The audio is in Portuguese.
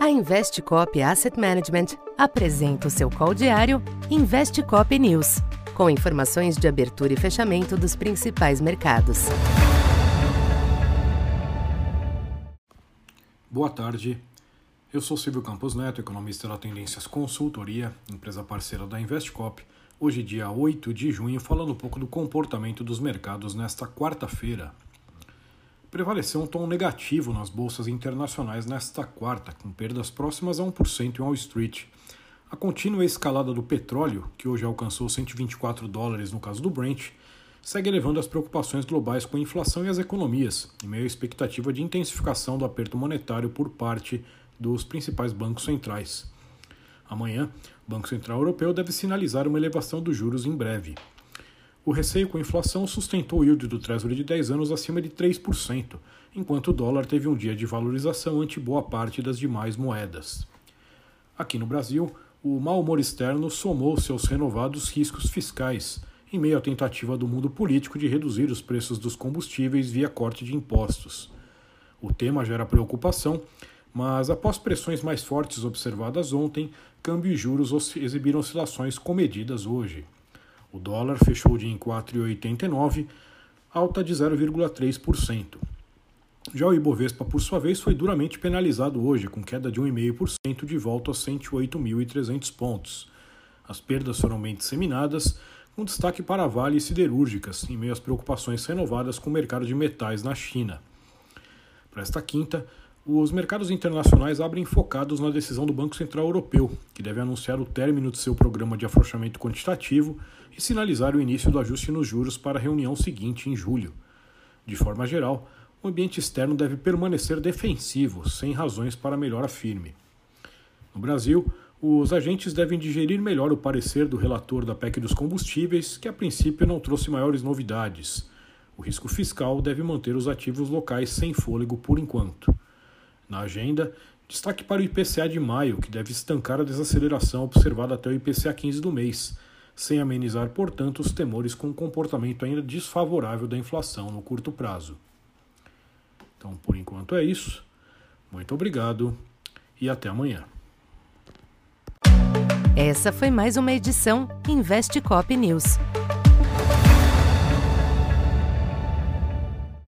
A Investcop Asset Management apresenta o seu call diário Investcop News, com informações de abertura e fechamento dos principais mercados. Boa tarde. Eu sou Silvio Campos Neto, economista da Tendências Consultoria, empresa parceira da Investcop. Hoje, dia 8 de junho, falando um pouco do comportamento dos mercados nesta quarta-feira, Prevaleceu um tom negativo nas bolsas internacionais nesta quarta, com perdas próximas a 1% em Wall Street. A contínua escalada do petróleo, que hoje alcançou 124 dólares no caso do Brent, segue elevando as preocupações globais com a inflação e as economias, em meio à expectativa de intensificação do aperto monetário por parte dos principais bancos centrais. Amanhã, o Banco Central Europeu deve sinalizar uma elevação dos juros em breve. O receio com a inflação sustentou o yield do Treasury de 10 anos acima de 3%, enquanto o dólar teve um dia de valorização ante boa parte das demais moedas. Aqui no Brasil, o mau humor externo somou seus renovados riscos fiscais, em meio à tentativa do mundo político de reduzir os preços dos combustíveis via corte de impostos. O tema gera preocupação, mas após pressões mais fortes observadas ontem, câmbio e juros exibiram oscilações comedidas hoje. O dólar fechou o dia em 4,89, alta de 0,3%. Já o Ibovespa, por sua vez, foi duramente penalizado hoje, com queda de 1,5% de volta aos 108.300 pontos. As perdas foram bem disseminadas, com destaque para Vale e siderúrgicas, em meio às preocupações renovadas com o mercado de metais na China. Para esta quinta, os mercados internacionais abrem focados na decisão do Banco Central Europeu, que deve anunciar o término de seu programa de afrouxamento quantitativo e sinalizar o início do ajuste nos juros para a reunião seguinte, em julho. De forma geral, o ambiente externo deve permanecer defensivo, sem razões para melhora firme. No Brasil, os agentes devem digerir melhor o parecer do relator da PEC dos combustíveis, que a princípio não trouxe maiores novidades. O risco fiscal deve manter os ativos locais sem fôlego por enquanto. Na agenda, destaque para o IPCA de maio, que deve estancar a desaceleração observada até o IPCA 15 do mês, sem amenizar, portanto, os temores com o comportamento ainda desfavorável da inflação no curto prazo. Então, por enquanto é isso. Muito obrigado e até amanhã. Essa foi mais uma edição Investe Cop News.